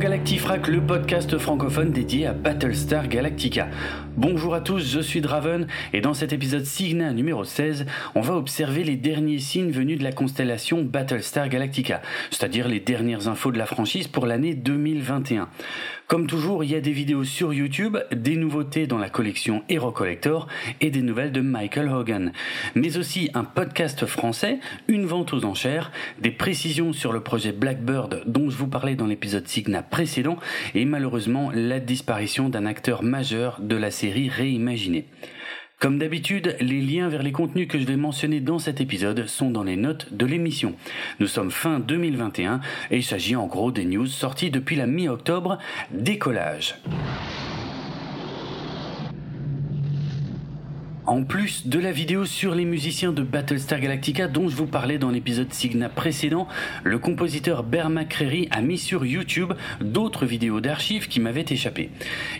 Galactifrac, le podcast francophone dédié à Battlestar Galactica. Bonjour à tous, je suis Draven et dans cet épisode Signa numéro 16, on va observer les derniers signes venus de la constellation Battlestar Galactica, c'est-à-dire les dernières infos de la franchise pour l'année 2021. Comme toujours, il y a des vidéos sur YouTube, des nouveautés dans la collection Hero Collector et des nouvelles de Michael Hogan. Mais aussi un podcast français, une vente aux enchères, des précisions sur le projet Blackbird dont je vous parlais dans l'épisode Signa précédent et malheureusement la disparition d'un acteur majeur de la série réimaginée. Comme d'habitude, les liens vers les contenus que je vais mentionner dans cet épisode sont dans les notes de l'émission. Nous sommes fin 2021 et il s'agit en gros des news sorties depuis la mi-octobre, décollage. En plus de la vidéo sur les musiciens de Battlestar Galactica dont je vous parlais dans l'épisode Signa précédent, le compositeur Bear McCreary a mis sur YouTube d'autres vidéos d'archives qui m'avaient échappé.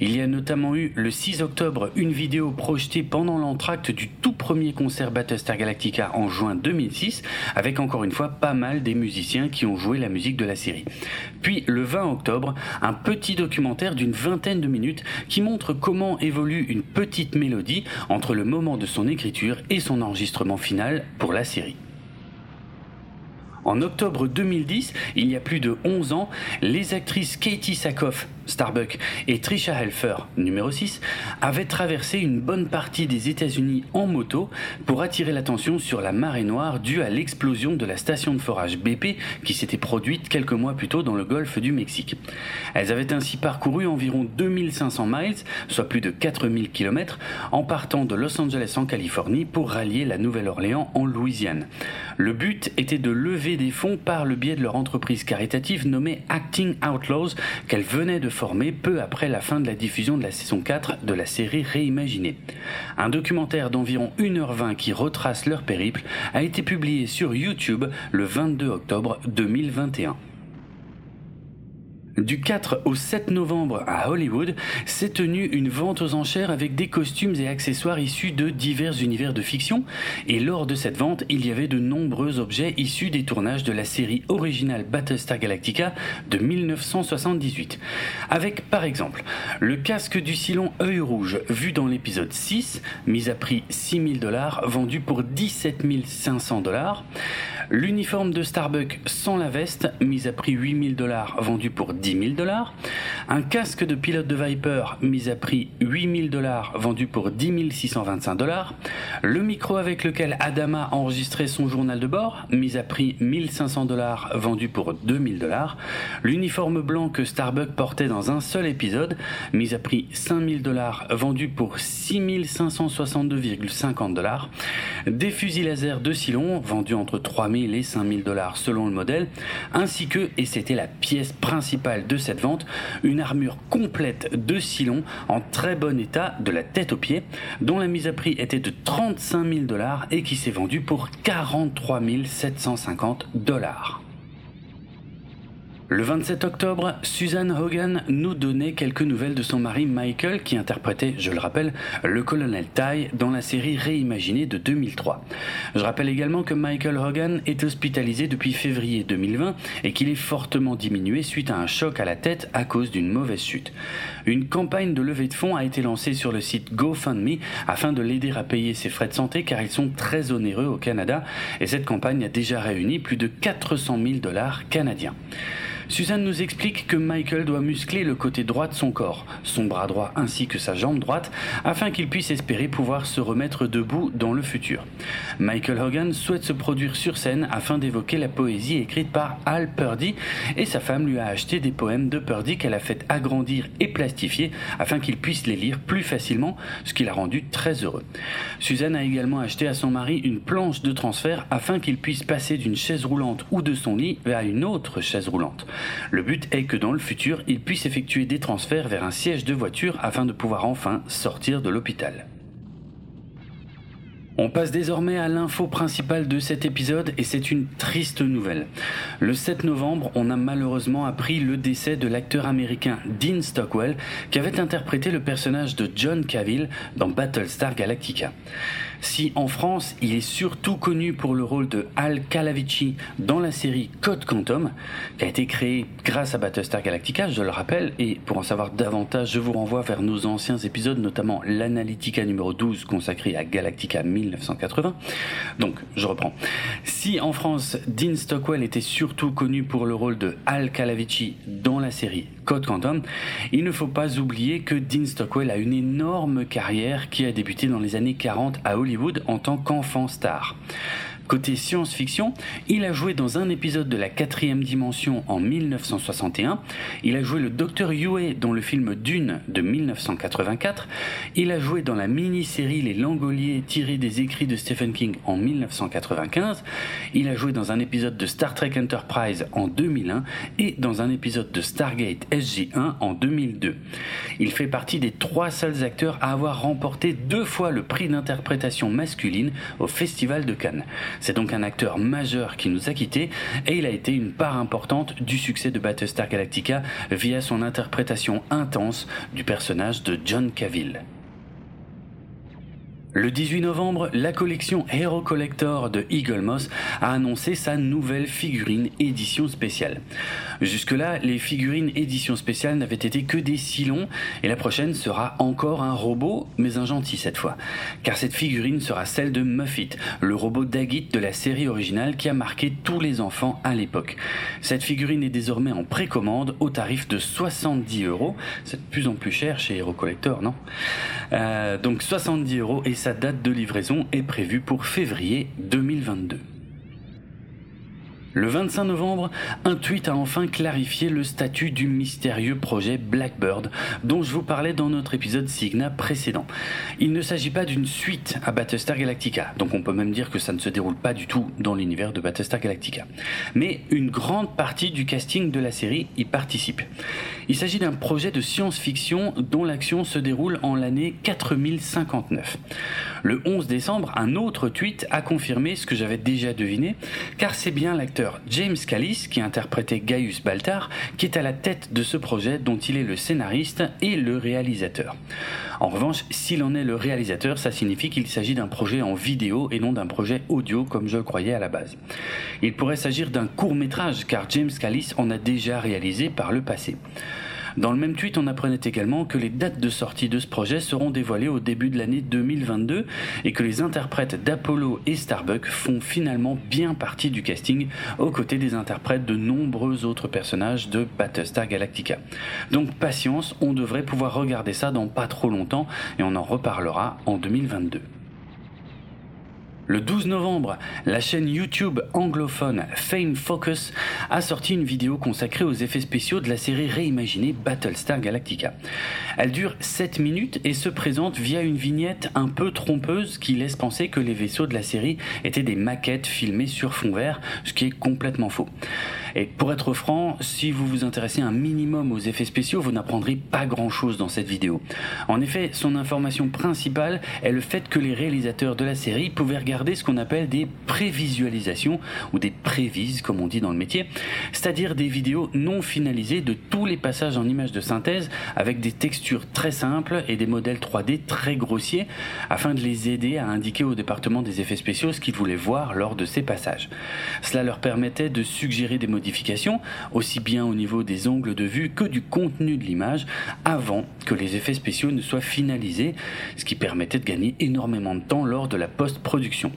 Il y a notamment eu le 6 octobre une vidéo projetée pendant l'entracte du tout premier concert Battlestar Galactica en juin 2006 avec encore une fois pas mal des musiciens qui ont joué la musique de la série. Puis le 20 octobre, un petit documentaire d'une vingtaine de minutes qui montre comment évolue une petite mélodie entre le de son écriture et son enregistrement final pour la série. En octobre 2010, il y a plus de 11 ans, les actrices Katie Sackhoff Starbuck et Trisha Helfer, numéro 6, avaient traversé une bonne partie des États-Unis en moto pour attirer l'attention sur la marée noire due à l'explosion de la station de forage BP qui s'était produite quelques mois plus tôt dans le golfe du Mexique. Elles avaient ainsi parcouru environ 2500 miles, soit plus de 4000 km, en partant de Los Angeles en Californie pour rallier la Nouvelle-Orléans en Louisiane. Le but était de lever des fonds par le biais de leur entreprise caritative nommée Acting Outlaws qu'elles venaient de formé peu après la fin de la diffusion de la saison 4 de la série Réimaginée. Un documentaire d'environ 1h20 qui retrace leur périple a été publié sur YouTube le 22 octobre 2021. Du 4 au 7 novembre à Hollywood s'est tenue une vente aux enchères avec des costumes et accessoires issus de divers univers de fiction. Et lors de cette vente il y avait de nombreux objets issus des tournages de la série originale Battlestar Galactica de 1978 avec par exemple le casque du Cylon œil rouge vu dans l'épisode 6 mis à prix 6000 dollars vendu pour 17 500 dollars l'uniforme de Starbuck sans la veste mis à prix 8000 dollars vendu pour 10 10 000 dollars, un casque de pilote de Viper mis à prix 8 000 dollars vendu pour 10 625 dollars, le micro avec lequel Adama a enregistré son journal de bord mis à prix 1500 dollars vendu pour 2000 dollars, l'uniforme blanc que Starbuck portait dans un seul épisode mis à prix 5000 dollars vendu pour 6562,50 dollars, des fusils laser de Silon vendus entre 3000 et 5000 dollars selon le modèle, ainsi que, et c'était la pièce principale de cette vente, une armure complète de Silon en très bon état de la tête aux pieds, dont la mise à prix était de 35 000 dollars et qui s'est vendue pour 43 750 dollars. Le 27 octobre, Suzanne Hogan nous donnait quelques nouvelles de son mari Michael qui interprétait, je le rappelle, le colonel Ty dans la série réimaginée de 2003. Je rappelle également que Michael Hogan est hospitalisé depuis février 2020 et qu'il est fortement diminué suite à un choc à la tête à cause d'une mauvaise chute. Une campagne de levée de fonds a été lancée sur le site GoFundMe afin de l'aider à payer ses frais de santé car ils sont très onéreux au Canada et cette campagne a déjà réuni plus de 400 000 dollars canadiens. Suzanne nous explique que Michael doit muscler le côté droit de son corps, son bras droit ainsi que sa jambe droite, afin qu'il puisse espérer pouvoir se remettre debout dans le futur. Michael Hogan souhaite se produire sur scène afin d'évoquer la poésie écrite par Al Purdy et sa femme lui a acheté des poèmes de Purdy qu'elle a fait agrandir et plastifier afin qu'il puisse les lire plus facilement, ce qui l'a rendu très heureux. Suzanne a également acheté à son mari une planche de transfert afin qu'il puisse passer d'une chaise roulante ou de son lit à une autre chaise roulante. Le but est que dans le futur, il puisse effectuer des transferts vers un siège de voiture afin de pouvoir enfin sortir de l'hôpital. On passe désormais à l'info principale de cet épisode et c'est une triste nouvelle. Le 7 novembre, on a malheureusement appris le décès de l'acteur américain Dean Stockwell qui avait interprété le personnage de John Cavill dans Battlestar Galactica. Si en France, il est surtout connu pour le rôle de Al Calavici dans la série Code Quantum, qui a été créée grâce à Battlestar Galactica, je le rappelle, et pour en savoir davantage, je vous renvoie vers nos anciens épisodes, notamment l'Analytica numéro 12 consacré à Galactica 1980. Donc, je reprends. Si en France, Dean Stockwell était surtout connu pour le rôle de Al Calavici dans la série Code Quantum, il ne faut pas oublier que Dean Stockwell a une énorme carrière qui a débuté dans les années 40 à Hollywood en tant qu'enfant star. Côté science-fiction, il a joué dans un épisode de la quatrième dimension en 1961, il a joué le Docteur Yue dans le film Dune de 1984, il a joué dans la mini-série Les Langoliers tirés des écrits de Stephen King en 1995, il a joué dans un épisode de Star Trek Enterprise en 2001 et dans un épisode de Stargate SG1 en 2002. Il fait partie des trois seuls acteurs à avoir remporté deux fois le prix d'interprétation masculine au Festival de Cannes. C'est donc un acteur majeur qui nous a quittés et il a été une part importante du succès de Battlestar Galactica via son interprétation intense du personnage de John Cavill. Le 18 novembre, la collection Hero Collector de Eagle Moss a annoncé sa nouvelle figurine édition spéciale. Jusque-là, les figurines édition spéciale n'avaient été que des silons et la prochaine sera encore un robot, mais un gentil cette fois. Car cette figurine sera celle de Muffet, le robot Daggit de la série originale qui a marqué tous les enfants à l'époque. Cette figurine est désormais en précommande au tarif de 70 euros. C'est de plus en plus cher chez Hero Collector, non? Euh, Donc 70 euros et sa date de livraison est prévue pour février 2022. Le 25 novembre, un tweet a enfin clarifié le statut du mystérieux projet Blackbird dont je vous parlais dans notre épisode Signa précédent. Il ne s'agit pas d'une suite à Battlestar Galactica, donc on peut même dire que ça ne se déroule pas du tout dans l'univers de Battlestar Galactica. Mais une grande partie du casting de la série y participe. Il s'agit d'un projet de science-fiction dont l'action se déroule en l'année 4059. Le 11 décembre, un autre tweet a confirmé ce que j'avais déjà deviné, car c'est bien James Callis, qui interprétait Gaius Baltar, qui est à la tête de ce projet dont il est le scénariste et le réalisateur. En revanche, s'il en est le réalisateur, ça signifie qu'il s'agit d'un projet en vidéo et non d'un projet audio comme je le croyais à la base. Il pourrait s'agir d'un court métrage car James Callis en a déjà réalisé par le passé. Dans le même tweet, on apprenait également que les dates de sortie de ce projet seront dévoilées au début de l'année 2022 et que les interprètes d'Apollo et Starbuck font finalement bien partie du casting aux côtés des interprètes de nombreux autres personnages de Battlestar Galactica. Donc patience, on devrait pouvoir regarder ça dans pas trop longtemps et on en reparlera en 2022. Le 12 novembre, la chaîne YouTube anglophone Fame Focus a sorti une vidéo consacrée aux effets spéciaux de la série réimaginée Battlestar Galactica. Elle dure 7 minutes et se présente via une vignette un peu trompeuse qui laisse penser que les vaisseaux de la série étaient des maquettes filmées sur fond vert, ce qui est complètement faux. Et pour être franc, si vous vous intéressez un minimum aux effets spéciaux, vous n'apprendrez pas grand-chose dans cette vidéo. En effet, son information principale est le fait que les réalisateurs de la série pouvaient regarder ce qu'on appelle des prévisualisations ou des prévises comme on dit dans le métier, c'est-à-dire des vidéos non finalisées de tous les passages en images de synthèse avec des textures très simples et des modèles 3D très grossiers afin de les aider à indiquer au département des effets spéciaux ce qu'ils voulaient voir lors de ces passages. Cela leur permettait de suggérer des modifications aussi bien au niveau des angles de vue que du contenu de l'image avant que les effets spéciaux ne soient finalisés, ce qui permettait de gagner énormément de temps lors de la post-production.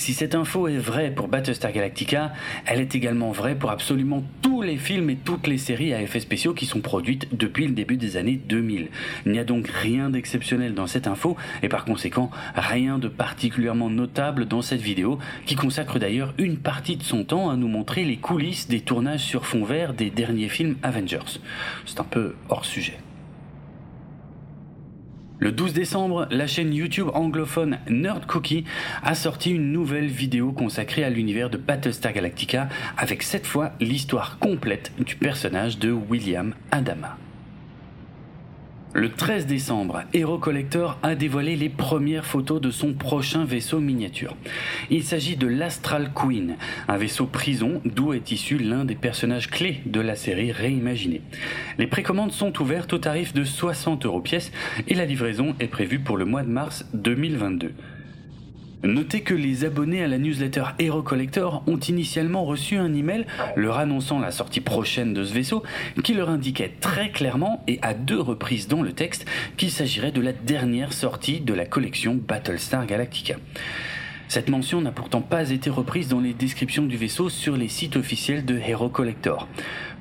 Si cette info est vraie pour Battlestar Galactica, elle est également vraie pour absolument tous les films et toutes les séries à effets spéciaux qui sont produites depuis le début des années 2000. Il n'y a donc rien d'exceptionnel dans cette info et par conséquent rien de particulièrement notable dans cette vidéo qui consacre d'ailleurs une partie de son temps à nous montrer les coulisses des tournages sur fond vert des derniers films Avengers. C'est un peu hors sujet. Le 12 décembre, la chaîne YouTube anglophone Nerd Cookie a sorti une nouvelle vidéo consacrée à l'univers de Battlestar Galactica avec cette fois l'histoire complète du personnage de William Adama. Le 13 décembre, Hero Collector a dévoilé les premières photos de son prochain vaisseau miniature. Il s'agit de l'Astral Queen, un vaisseau prison d'où est issu l'un des personnages clés de la série réimaginée. Les précommandes sont ouvertes au tarif de 60 euros pièce et la livraison est prévue pour le mois de mars 2022. Notez que les abonnés à la newsletter Hero Collector ont initialement reçu un email leur annonçant la sortie prochaine de ce vaisseau qui leur indiquait très clairement et à deux reprises dans le texte qu'il s'agirait de la dernière sortie de la collection Battlestar Galactica. Cette mention n'a pourtant pas été reprise dans les descriptions du vaisseau sur les sites officiels de Hero Collector.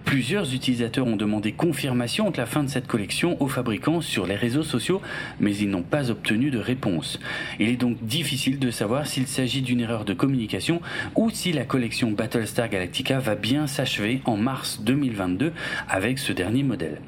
Plusieurs utilisateurs ont demandé confirmation de la fin de cette collection aux fabricants sur les réseaux sociaux, mais ils n'ont pas obtenu de réponse. Il est donc difficile de savoir s'il s'agit d'une erreur de communication ou si la collection Battlestar Galactica va bien s'achever en mars 2022 avec ce dernier modèle.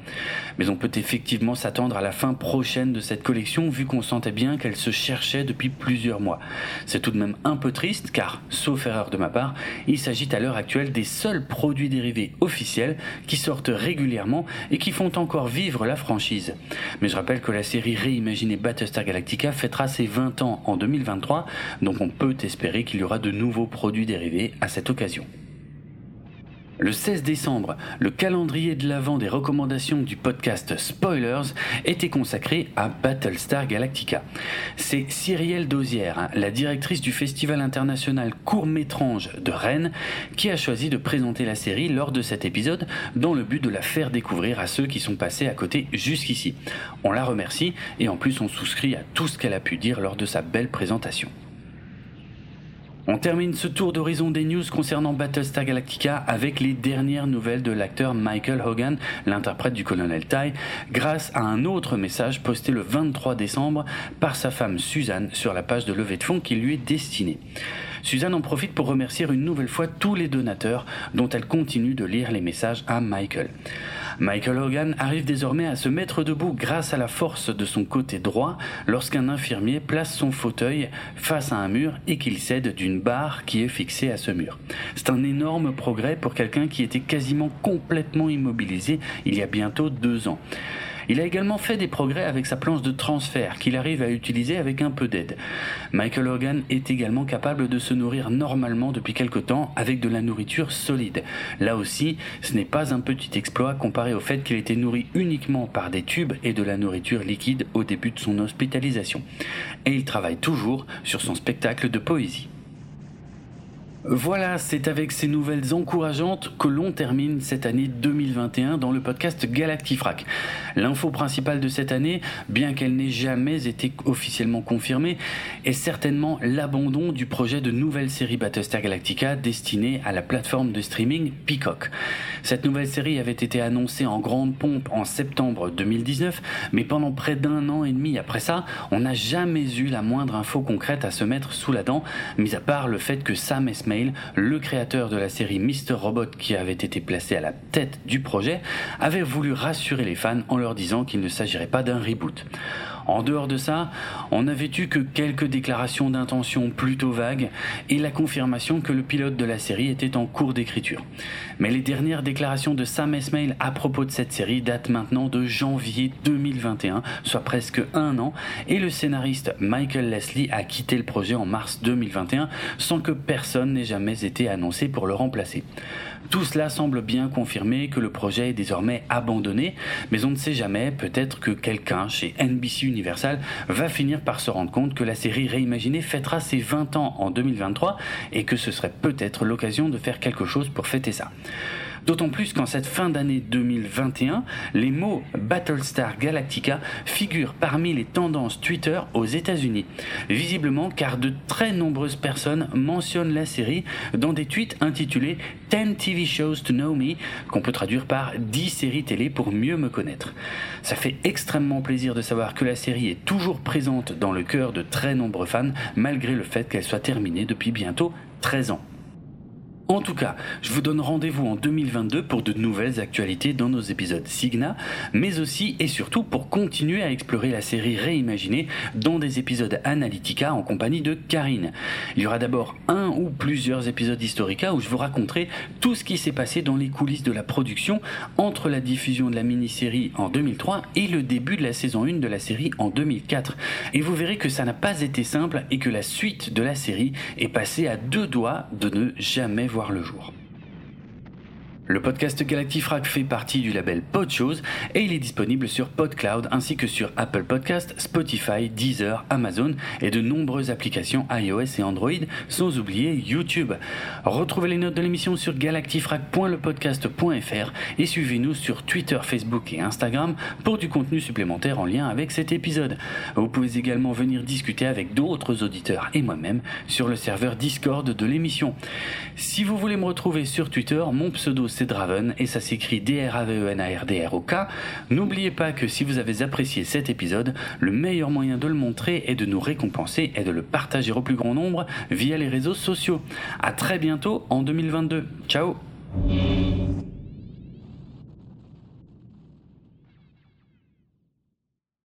Mais on peut effectivement s'attendre à la fin prochaine de cette collection vu qu'on sentait bien qu'elle se cherchait depuis plusieurs mois. C'est tout de même un peu triste car, sauf erreur de ma part, il s'agit à l'heure actuelle des seuls produits dérivés officiels qui sortent régulièrement et qui font encore vivre la franchise. Mais je rappelle que la série réimaginée Battlestar Galactica fêtera ses 20 ans en 2023, donc on peut espérer qu'il y aura de nouveaux produits dérivés à cette occasion. Le 16 décembre, le calendrier de l'avant des recommandations du podcast Spoilers était consacré à Battlestar Galactica. C'est Cyrielle Dosière, hein, la directrice du Festival international court-métrange de Rennes, qui a choisi de présenter la série lors de cet épisode dans le but de la faire découvrir à ceux qui sont passés à côté jusqu'ici. On la remercie et en plus on souscrit à tout ce qu'elle a pu dire lors de sa belle présentation. On termine ce tour d'horizon des news concernant Battlestar Galactica avec les dernières nouvelles de l'acteur Michael Hogan, l'interprète du colonel Ty, grâce à un autre message posté le 23 décembre par sa femme Suzanne sur la page de levée de fonds qui lui est destinée. Suzanne en profite pour remercier une nouvelle fois tous les donateurs dont elle continue de lire les messages à Michael. Michael Hogan arrive désormais à se mettre debout grâce à la force de son côté droit lorsqu'un infirmier place son fauteuil face à un mur et qu'il cède d'une barre qui est fixée à ce mur. C'est un énorme progrès pour quelqu'un qui était quasiment complètement immobilisé il y a bientôt deux ans. Il a également fait des progrès avec sa planche de transfert qu'il arrive à utiliser avec un peu d'aide. Michael Hogan est également capable de se nourrir normalement depuis quelque temps avec de la nourriture solide. Là aussi, ce n'est pas un petit exploit comparé au fait qu'il était nourri uniquement par des tubes et de la nourriture liquide au début de son hospitalisation. Et il travaille toujours sur son spectacle de poésie. Voilà, c'est avec ces nouvelles encourageantes que l'on termine cette année 2021 dans le podcast Galactifrac. L'info principale de cette année, bien qu'elle n'ait jamais été officiellement confirmée, est certainement l'abandon du projet de nouvelle série Battlestar Galactica destinée à la plateforme de streaming Peacock. Cette nouvelle série avait été annoncée en grande pompe en septembre 2019, mais pendant près d'un an et demi après ça, on n'a jamais eu la moindre info concrète à se mettre sous la dent, mis à part le fait que Sam Le créateur de la série Mr. Robot qui avait été placé à la tête du projet, avait voulu rassurer les fans en leur disant qu'il ne s'agirait pas d'un reboot. En dehors de ça, on n'avait eu que quelques déclarations d'intention plutôt vagues et la confirmation que le pilote de la série était en cours d'écriture. Mais les dernières déclarations de Sam Esmail à propos de cette série datent maintenant de janvier 2021, soit presque un an, et le scénariste Michael Leslie a quitté le projet en mars 2021 sans que personne n'ait jamais été annoncé pour le remplacer. Tout cela semble bien confirmer que le projet est désormais abandonné, mais on ne sait jamais, peut-être que quelqu'un chez NBC Universal va finir par se rendre compte que la série réimaginée fêtera ses 20 ans en 2023 et que ce serait peut-être l'occasion de faire quelque chose pour fêter ça. D'autant plus qu'en cette fin d'année 2021, les mots Battlestar Galactica figurent parmi les tendances Twitter aux États-Unis. Visiblement car de très nombreuses personnes mentionnent la série dans des tweets intitulés 10 TV Shows to Know Me, qu'on peut traduire par 10 séries télé pour mieux me connaître. Ça fait extrêmement plaisir de savoir que la série est toujours présente dans le cœur de très nombreux fans, malgré le fait qu'elle soit terminée depuis bientôt 13 ans. En tout cas, je vous donne rendez-vous en 2022 pour de nouvelles actualités dans nos épisodes Signa, mais aussi et surtout pour continuer à explorer la série réimaginée dans des épisodes Analytica en compagnie de Karine. Il y aura d'abord un ou plusieurs épisodes Historica où je vous raconterai tout ce qui s'est passé dans les coulisses de la production entre la diffusion de la mini-série en 2003 et le début de la saison 1 de la série en 2004. Et vous verrez que ça n'a pas été simple et que la suite de la série est passée à deux doigts de ne jamais voir le jour. Le podcast Galactifrac fait partie du label Podchose et il est disponible sur PodCloud ainsi que sur Apple Podcast, Spotify, Deezer, Amazon et de nombreuses applications iOS et Android, sans oublier YouTube. Retrouvez les notes de l'émission sur galactifrac.lepodcast.fr et suivez-nous sur Twitter, Facebook et Instagram pour du contenu supplémentaire en lien avec cet épisode. Vous pouvez également venir discuter avec d'autres auditeurs et moi-même sur le serveur Discord de l'émission. Si vous voulez me retrouver sur Twitter, mon pseudo Draven et ça s'écrit D-R-A-V-E-N-A-R-D-R-O-K. N'oubliez pas que si vous avez apprécié cet épisode, le meilleur moyen de le montrer et de nous récompenser est de le partager au plus grand nombre via les réseaux sociaux. À très bientôt en 2022. Ciao